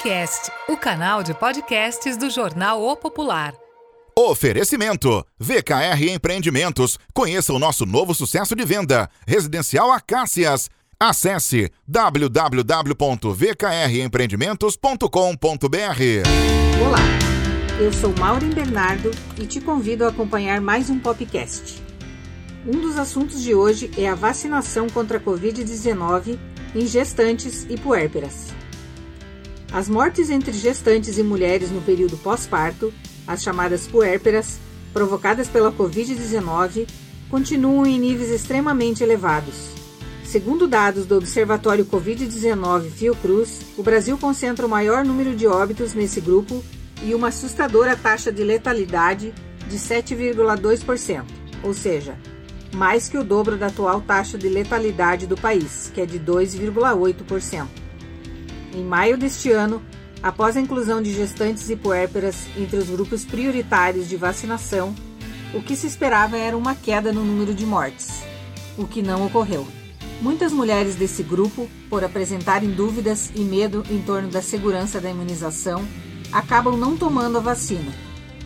Popcast, o canal de podcasts do jornal O Popular. Oferecimento: VKR Empreendimentos. Conheça o nosso novo sucesso de venda, Residencial Acácias. Acesse www.vkrempreendimentos.com.br. Olá, eu sou Maureen Bernardo e te convido a acompanhar mais um podcast. Um dos assuntos de hoje é a vacinação contra a Covid-19 em gestantes e puérperas. As mortes entre gestantes e mulheres no período pós-parto, as chamadas puérperas, provocadas pela Covid-19, continuam em níveis extremamente elevados. Segundo dados do Observatório Covid-19 Fiocruz, o Brasil concentra o maior número de óbitos nesse grupo e uma assustadora taxa de letalidade de 7,2%, ou seja, mais que o dobro da atual taxa de letalidade do país, que é de 2,8%. Em maio deste ano, após a inclusão de gestantes e puérperas entre os grupos prioritários de vacinação, o que se esperava era uma queda no número de mortes, o que não ocorreu. Muitas mulheres desse grupo, por apresentarem dúvidas e medo em torno da segurança da imunização, acabam não tomando a vacina.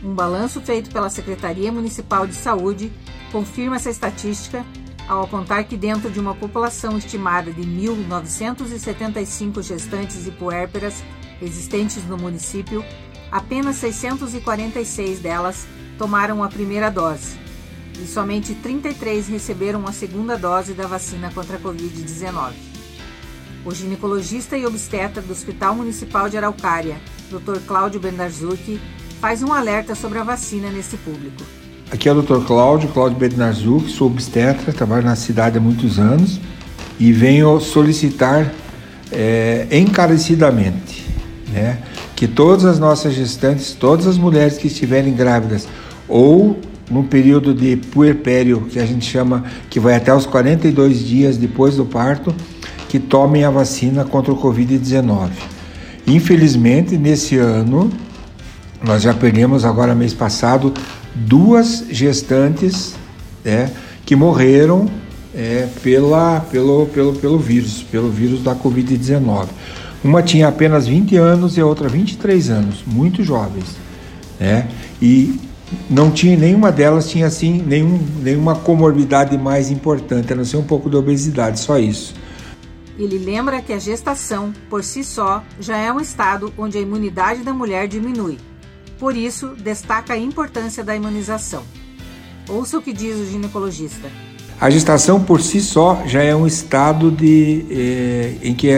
Um balanço feito pela Secretaria Municipal de Saúde confirma essa estatística ao apontar que dentro de uma população estimada de 1.975 gestantes e puérperas existentes no município, apenas 646 delas tomaram a primeira dose e somente 33 receberam a segunda dose da vacina contra a Covid-19. O ginecologista e obstetra do Hospital Municipal de Araucária, Dr. Cláudio Bendarzucchi, faz um alerta sobre a vacina nesse público. Aqui é o Dr. Cláudio, Cláudio Bednarzuc, sou obstetra, trabalho na cidade há muitos anos e venho solicitar é, encarecidamente né, que todas as nossas gestantes, todas as mulheres que estiverem grávidas ou no período de puerpério, que a gente chama que vai até os 42 dias depois do parto, que tomem a vacina contra o Covid-19. Infelizmente, nesse ano, nós já perdemos agora mês passado duas gestantes né, que morreram é, pela, pelo, pelo, pelo vírus, pelo vírus da Covid-19. Uma tinha apenas 20 anos e a outra 23 anos, muito jovens. Né? E não tinha nenhuma delas tinha assim nenhum, nenhuma comorbidade mais importante, a não ser um pouco de obesidade, só isso. Ele lembra que a gestação, por si só, já é um estado onde a imunidade da mulher diminui por isso, destaca a importância da imunização. Ouça o que diz o ginecologista. A gestação por si só já é um estado de, eh, em que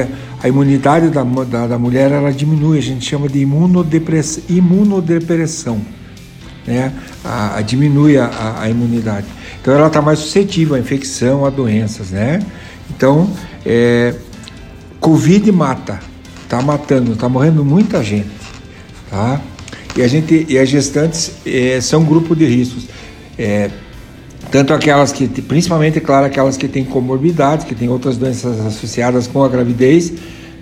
a imunidade da, da, da, mulher ela diminui, a gente chama de imunodepressão, imunodepressão né? A, a diminui a, a, imunidade. Então ela está mais suscetível à infecção, a doenças. Né? Então, é, Covid mata, está matando, está morrendo muita gente. Tá? E a gente e as gestantes é, são um grupo de riscos. É, tanto aquelas que, principalmente, claro, aquelas que têm comorbidades, que têm outras doenças associadas com a gravidez,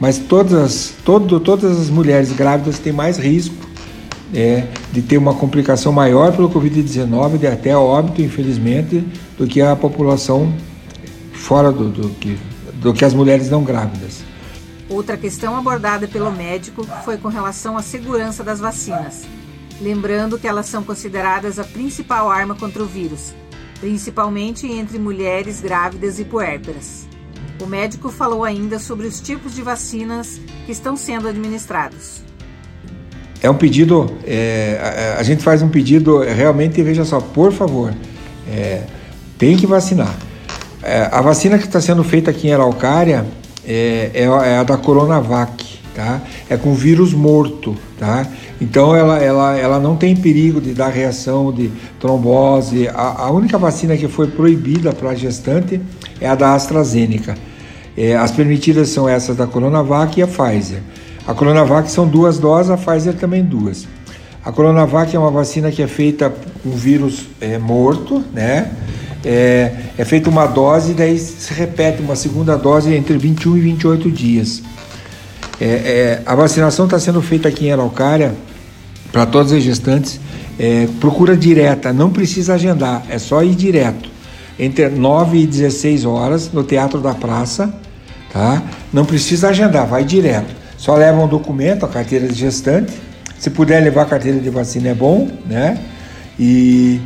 mas todas, todo, todas as mulheres grávidas têm mais risco é, de ter uma complicação maior pelo Covid-19, de até óbito, infelizmente, do que a população fora do, do, que, do que as mulheres não grávidas. Outra questão abordada pelo médico foi com relação à segurança das vacinas, lembrando que elas são consideradas a principal arma contra o vírus, principalmente entre mulheres grávidas e puérperas. O médico falou ainda sobre os tipos de vacinas que estão sendo administrados. É um pedido, é, a, a, gente faz um pedido realmente, veja só, por favor, é, tem que vacinar. É, a vacina que está sendo feita aqui em Araucária é, é, é, a da Coronavac, tá? É com vírus morto, tá? Então ela, ela, ela não tem perigo de dar reação de trombose. A, a única vacina que foi proibida para gestante é a da AstraZeneca. É, as permitidas são essas da Coronavac e a Pfizer. A Coronavac são duas doses, a Pfizer também duas. A Coronavac é uma vacina que é feita com vírus é, morto, né? É, é feita uma dose e daí se repete uma segunda dose entre 21 e 28 dias. É, é, a vacinação está sendo feita aqui em Araucária para todas as gestantes. É, procura direta, não precisa agendar, é só ir direto. Entre 9 e 16 horas no Teatro da Praça, tá? Não precisa agendar, vai direto. só leva um documento, a carteira de gestante. Se puder levar a carteira de vacina é bom, né? E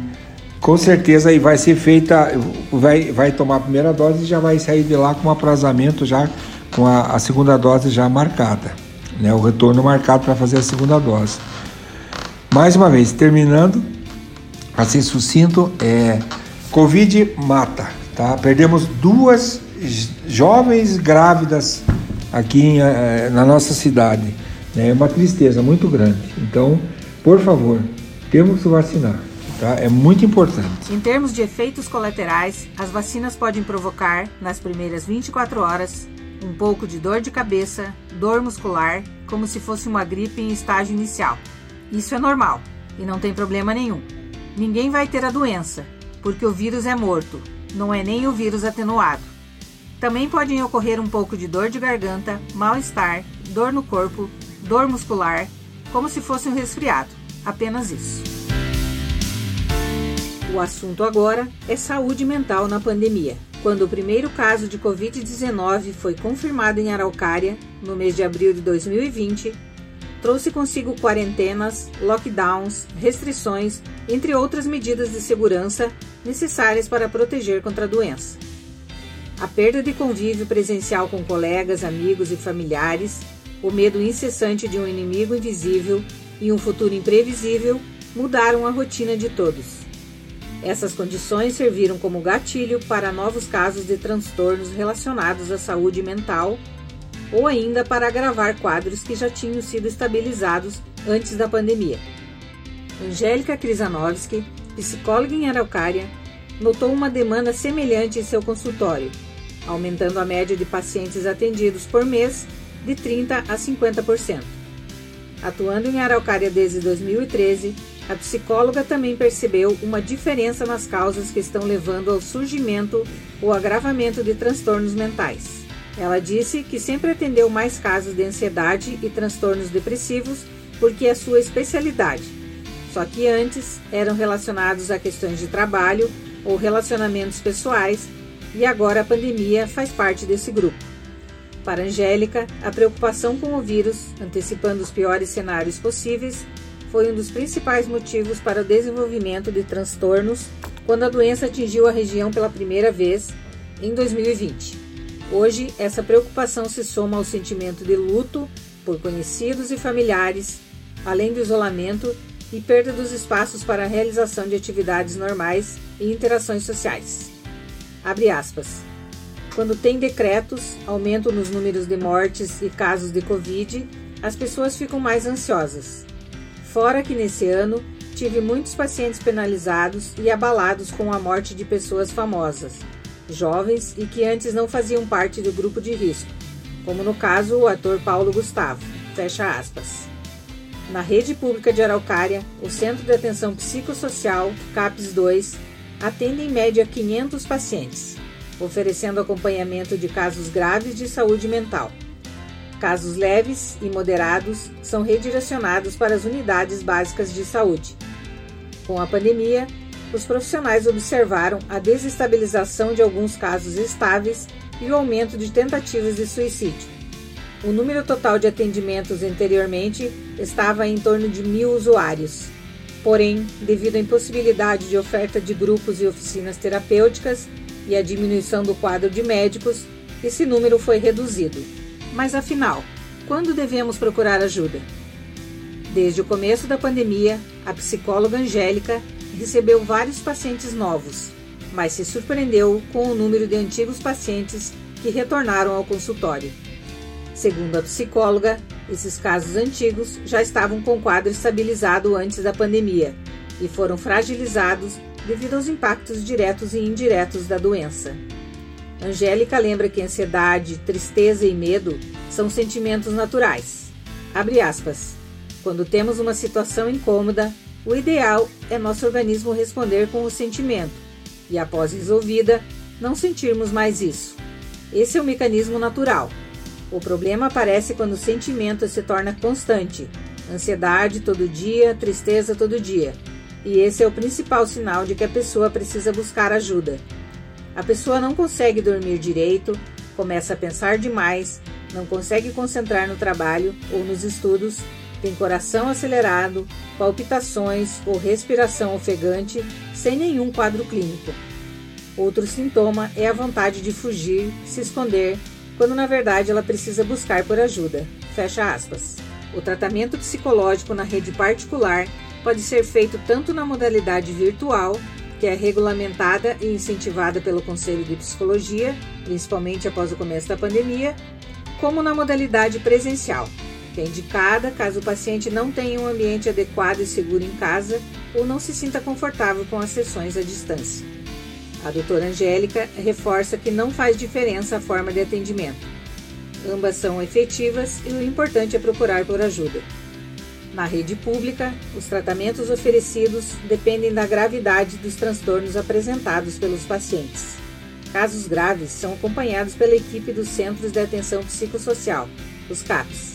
com certeza aí vai ser feita, vai, vai tomar a primeira dose e já vai sair de lá com um aprazamento já com a, a segunda dose já marcada, né? O retorno marcado para fazer a segunda dose. Mais uma vez, terminando, ser sucinto, é Covid mata, tá? Perdemos duas jovens grávidas aqui em, eh, na nossa cidade. Né? É uma tristeza muito grande. Então, por favor, temos que vacinar. Tá? É muito importante. Em termos de efeitos colaterais, as vacinas podem provocar, nas primeiras 24 horas, um pouco de dor de cabeça, dor muscular, como se fosse uma gripe em estágio inicial. Isso é normal e não tem problema nenhum. Ninguém vai ter a doença, porque o vírus é morto, não é nem o vírus atenuado. Também podem ocorrer um pouco de dor de garganta, mal-estar, dor no corpo, dor muscular, como se fosse um resfriado. Apenas isso. O assunto agora é saúde mental na pandemia. Quando o primeiro caso de Covid-19 foi confirmado em Araucária, no mês de abril de 2020, trouxe consigo quarentenas, lockdowns, restrições, entre outras medidas de segurança necessárias para proteger contra a doença. A perda de convívio presencial com colegas, amigos e familiares, o medo incessante de um inimigo invisível e um futuro imprevisível mudaram a rotina de todos. Essas condições serviram como gatilho para novos casos de transtornos relacionados à saúde mental ou ainda para agravar quadros que já tinham sido estabilizados antes da pandemia. Angélica Krizanovski, psicóloga em Araucária, notou uma demanda semelhante em seu consultório aumentando a média de pacientes atendidos por mês de 30% a 50%. Atuando em Araucária desde 2013, a psicóloga também percebeu uma diferença nas causas que estão levando ao surgimento ou agravamento de transtornos mentais. Ela disse que sempre atendeu mais casos de ansiedade e transtornos depressivos porque é sua especialidade, só que antes eram relacionados a questões de trabalho ou relacionamentos pessoais e agora a pandemia faz parte desse grupo. Para Angélica, a preocupação com o vírus, antecipando os piores cenários possíveis, foi um dos principais motivos para o desenvolvimento de transtornos quando a doença atingiu a região pela primeira vez, em 2020. Hoje, essa preocupação se soma ao sentimento de luto por conhecidos e familiares, além do isolamento e perda dos espaços para a realização de atividades normais e interações sociais. Abre aspas. Quando tem decretos, aumento nos números de mortes e casos de Covid, as pessoas ficam mais ansiosas. Fora que nesse ano tive muitos pacientes penalizados e abalados com a morte de pessoas famosas, jovens e que antes não faziam parte do grupo de risco, como no caso o ator Paulo Gustavo. Fecha aspas. Na rede pública de Araucária, o Centro de Atenção Psicossocial, CAPS 2, atende em média 500 pacientes, oferecendo acompanhamento de casos graves de saúde mental. Casos leves e moderados são redirecionados para as unidades básicas de saúde. Com a pandemia, os profissionais observaram a desestabilização de alguns casos estáveis e o aumento de tentativas de suicídio. O número total de atendimentos anteriormente estava em torno de mil usuários, Porém, devido à impossibilidade de oferta de grupos e oficinas terapêuticas e à diminuição do quadro de médicos, esse número foi reduzido. Mas afinal, quando devemos procurar ajuda? Desde o começo da pandemia, a psicóloga Angélica recebeu vários pacientes novos, mas se surpreendeu com o número de antigos pacientes que retornaram ao consultório. Segundo a psicóloga, esses casos antigos já estavam com quadro estabilizado antes da pandemia e foram fragilizados devido aos impactos diretos e indiretos da doença. Angélica lembra que ansiedade, tristeza e medo são sentimentos naturais. Abre aspas. Quando temos uma situação incômoda, o ideal é nosso organismo responder com o sentimento e, após resolvida, não sentirmos mais isso. Esse é o mecanismo natural. O problema aparece quando o sentimento se torna constante. Ansiedade todo dia, tristeza todo dia. E esse é o principal sinal de que a pessoa precisa buscar ajuda. A pessoa não consegue dormir direito, começa a pensar demais, não consegue concentrar no trabalho ou nos estudos, tem coração acelerado, palpitações ou respiração ofegante sem nenhum quadro clínico. Outro sintoma é a vontade de fugir, se esconder, quando na verdade ela precisa buscar por ajuda. Fecha aspas. O tratamento psicológico na rede particular pode ser feito tanto na modalidade virtual, que é regulamentada e incentivada pelo Conselho de Psicologia, principalmente após o começo da pandemia, como na modalidade presencial, que é indicada caso o paciente não tenha um ambiente adequado e seguro em casa ou não se sinta confortável com as sessões à distância. A doutora Angélica reforça que não faz diferença a forma de atendimento. Ambas são efetivas e o importante é procurar por ajuda. Na rede pública, os tratamentos oferecidos dependem da gravidade dos transtornos apresentados pelos pacientes. Casos graves são acompanhados pela equipe dos Centros de Atenção Psicossocial, os CAPs.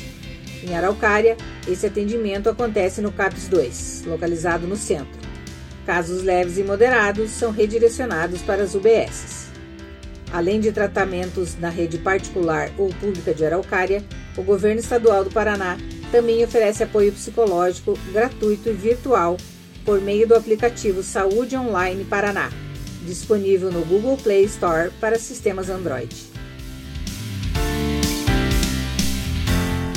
Em Araucária, esse atendimento acontece no CAPS 2, localizado no centro. Casos leves e moderados são redirecionados para as UBSs. Além de tratamentos na rede particular ou pública de Araucária, o governo estadual do Paraná também oferece apoio psicológico gratuito e virtual por meio do aplicativo Saúde Online Paraná, disponível no Google Play Store para sistemas Android.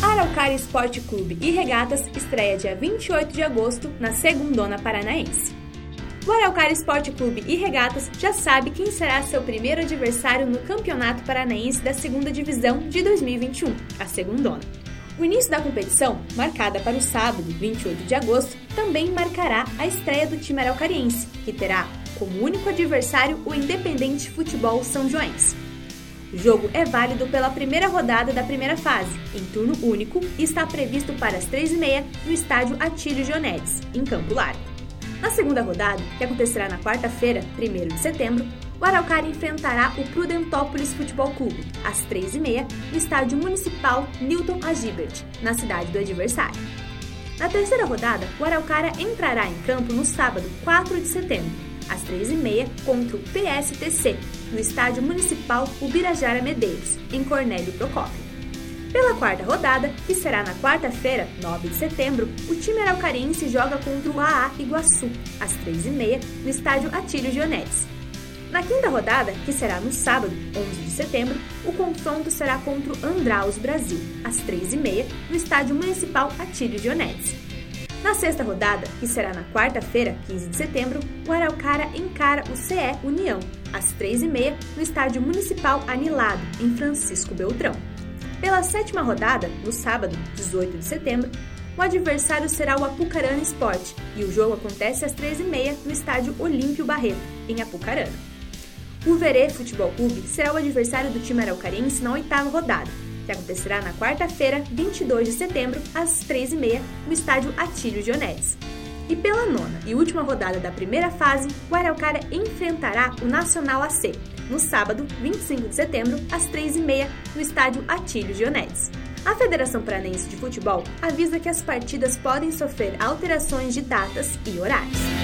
Araucária Esporte Clube e Regatas estreia dia 28 de agosto na Segundona Paranaense. O Araucária Esporte Clube e Regatas já sabe quem será seu primeiro adversário no Campeonato Paranaense da Segunda Divisão de 2021, a Segundona. O início da competição, marcada para o sábado, 28 de agosto, também marcará a estreia do time araucariense, que terá como único adversário o Independente Futebol São Joense. O jogo é válido pela primeira rodada da primeira fase, em turno único, e está previsto para as 3h30 no estádio Atílio Gionedes, em Campo Largo. Na segunda rodada, que acontecerá na quarta-feira, 1 de setembro, o Araucária enfrentará o Prudentópolis Futebol Clube, às 3h30, no estádio municipal Newton Agibert, na cidade do adversário. Na terceira rodada, o Araucária entrará em campo no sábado, 4 de setembro, às 3h30, contra o PSTC, no estádio municipal Ubirajara Medeiros, em Cornélio Procópio. Pela quarta rodada, que será na quarta-feira, 9 de setembro, o time araucariense joga contra o AA Iguaçu, às 3h30, no estádio Atílio Gionetes. Na quinta rodada, que será no sábado, 11 de setembro, o confronto será contra o Andraus Brasil, às 3h30, no estádio municipal Atílio Gionetes. Na sexta rodada, que será na quarta-feira, 15 de setembro, o Araucária encara o CE União, às 3h30, no estádio municipal Anilado, em Francisco Beltrão. Pela sétima rodada, no sábado, 18 de setembro, o adversário será o Apucarana Esporte e o jogo acontece às 13h30 no estádio Olímpio Barreto, em Apucarana. O Verê Futebol Clube será o adversário do time araucarense na oitava rodada, que acontecerá na quarta-feira, 22 de setembro, às 13h30, no estádio Atílio Dionedes. E pela nona e última rodada da primeira fase, o Araucária enfrentará o Nacional AC, no sábado, 25 de setembro, às 3h30, no estádio Atílio Dionedes. A Federação Paranense de Futebol avisa que as partidas podem sofrer alterações de datas e horários.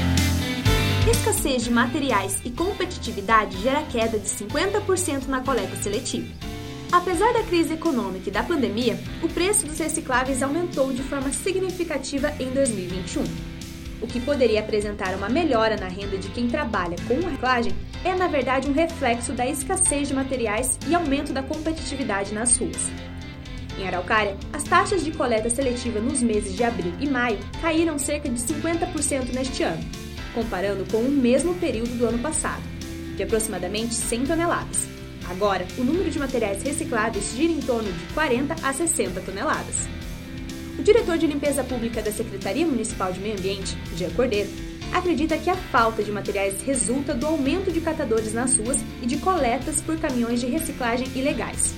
Escassez de materiais e competitividade gera queda de 50% na coleta seletiva. Apesar da crise econômica e da pandemia, o preço dos recicláveis aumentou de forma significativa em 2021. O que poderia apresentar uma melhora na renda de quem trabalha com reciclagem é, na verdade, um reflexo da escassez de materiais e aumento da competitividade nas ruas. Em Araucária, as taxas de coleta seletiva nos meses de abril e maio caíram cerca de 50% neste ano, comparando com o mesmo período do ano passado, de aproximadamente 100 toneladas. Agora, o número de materiais recicláveis gira em torno de 40 a 60 toneladas. O diretor de limpeza pública da Secretaria Municipal de Meio Ambiente, Jean Cordeiro, acredita que a falta de materiais resulta do aumento de catadores nas ruas e de coletas por caminhões de reciclagem ilegais.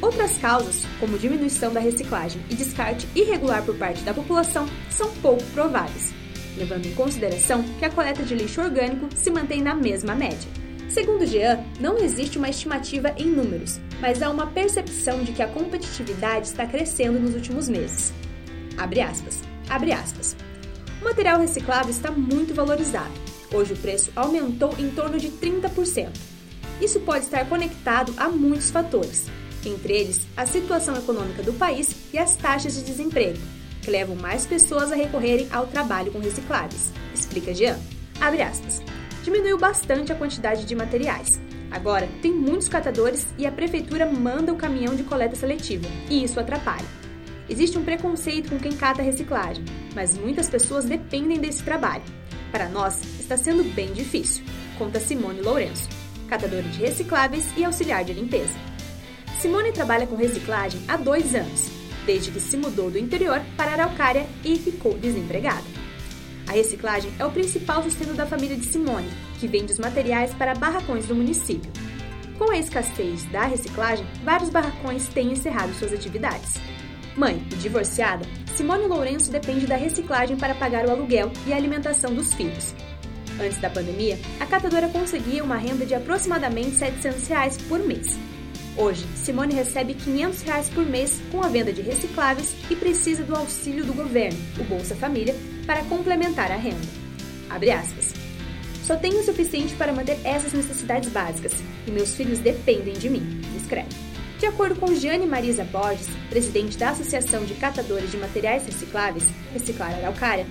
Outras causas, como diminuição da reciclagem e descarte irregular por parte da população, são pouco prováveis, levando em consideração que a coleta de lixo orgânico se mantém na mesma média. Segundo Jean, não existe uma estimativa em números, mas há uma percepção de que a competitividade está crescendo nos últimos meses. Abre aspas. Abre aspas. O material reciclável está muito valorizado. Hoje o preço aumentou em torno de 30%. Isso pode estar conectado a muitos fatores, entre eles a situação econômica do país e as taxas de desemprego, que levam mais pessoas a recorrerem ao trabalho com recicláveis, explica Jean. Abre aspas. Diminuiu bastante a quantidade de materiais. Agora, tem muitos catadores e a prefeitura manda o caminhão de coleta seletiva, e isso atrapalha. Existe um preconceito com quem cata reciclagem, mas muitas pessoas dependem desse trabalho. Para nós, está sendo bem difícil, conta Simone Lourenço, catadora de recicláveis e auxiliar de limpeza. Simone trabalha com reciclagem há dois anos, desde que se mudou do interior para Araucária e ficou desempregada. A reciclagem é o principal sustento da família de Simone, que vende os materiais para barracões do município. Com a escassez da reciclagem, vários barracões têm encerrado suas atividades. Mãe e divorciada, Simone Lourenço depende da reciclagem para pagar o aluguel e a alimentação dos filhos. Antes da pandemia, a catadora conseguia uma renda de aproximadamente 700 reais por mês. Hoje, Simone recebe 500 reais por mês com a venda de recicláveis e precisa do auxílio do governo, o Bolsa Família, para complementar a renda. Abre aspas. Só tenho o suficiente para manter essas necessidades básicas e meus filhos dependem de mim, escreve. De acordo com Giane Marisa Borges, presidente da Associação de Catadores de Materiais Recicláveis, Reciclar Araucária,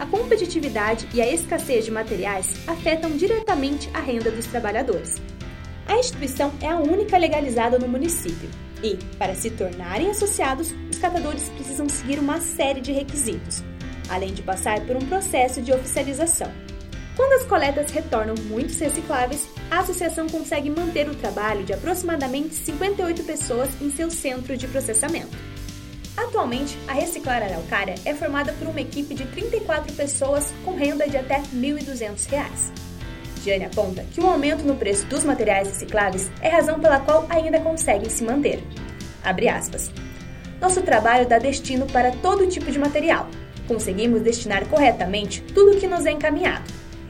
a competitividade e a escassez de materiais afetam diretamente a renda dos trabalhadores. A instituição é a única legalizada no município e, para se tornarem associados, os catadores precisam seguir uma série de requisitos, além de passar por um processo de oficialização. Quando as coletas retornam muitos recicláveis, a associação consegue manter o trabalho de aproximadamente 58 pessoas em seu centro de processamento. Atualmente, a Reciclar Araucária é formada por uma equipe de 34 pessoas com renda de até R$ 1.200. Jane aponta que o aumento no preço dos materiais recicláveis é razão pela qual ainda conseguem se manter. Abre aspas. Nosso trabalho dá destino para todo tipo de material. Conseguimos destinar corretamente tudo o que nos é encaminhado.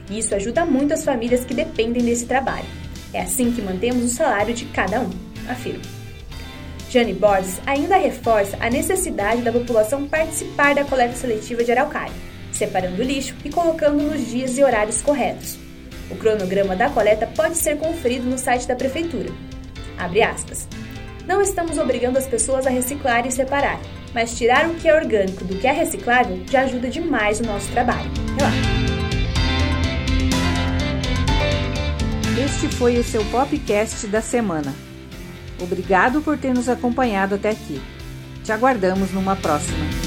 E isso ajuda muito as famílias que dependem desse trabalho. É assim que mantemos o salário de cada um, afirma. Jane Borges ainda reforça a necessidade da população participar da coleta seletiva de araucária, separando o lixo e colocando nos dias e horários corretos. O cronograma da coleta pode ser conferido no site da prefeitura. Abre aspas. Não estamos obrigando as pessoas a reciclar e separar, mas tirar o que é orgânico do que é reciclável já ajuda demais o nosso trabalho. Relaxa. Este foi o seu podcast da semana. Obrigado por ter nos acompanhado até aqui. Te aguardamos numa próxima.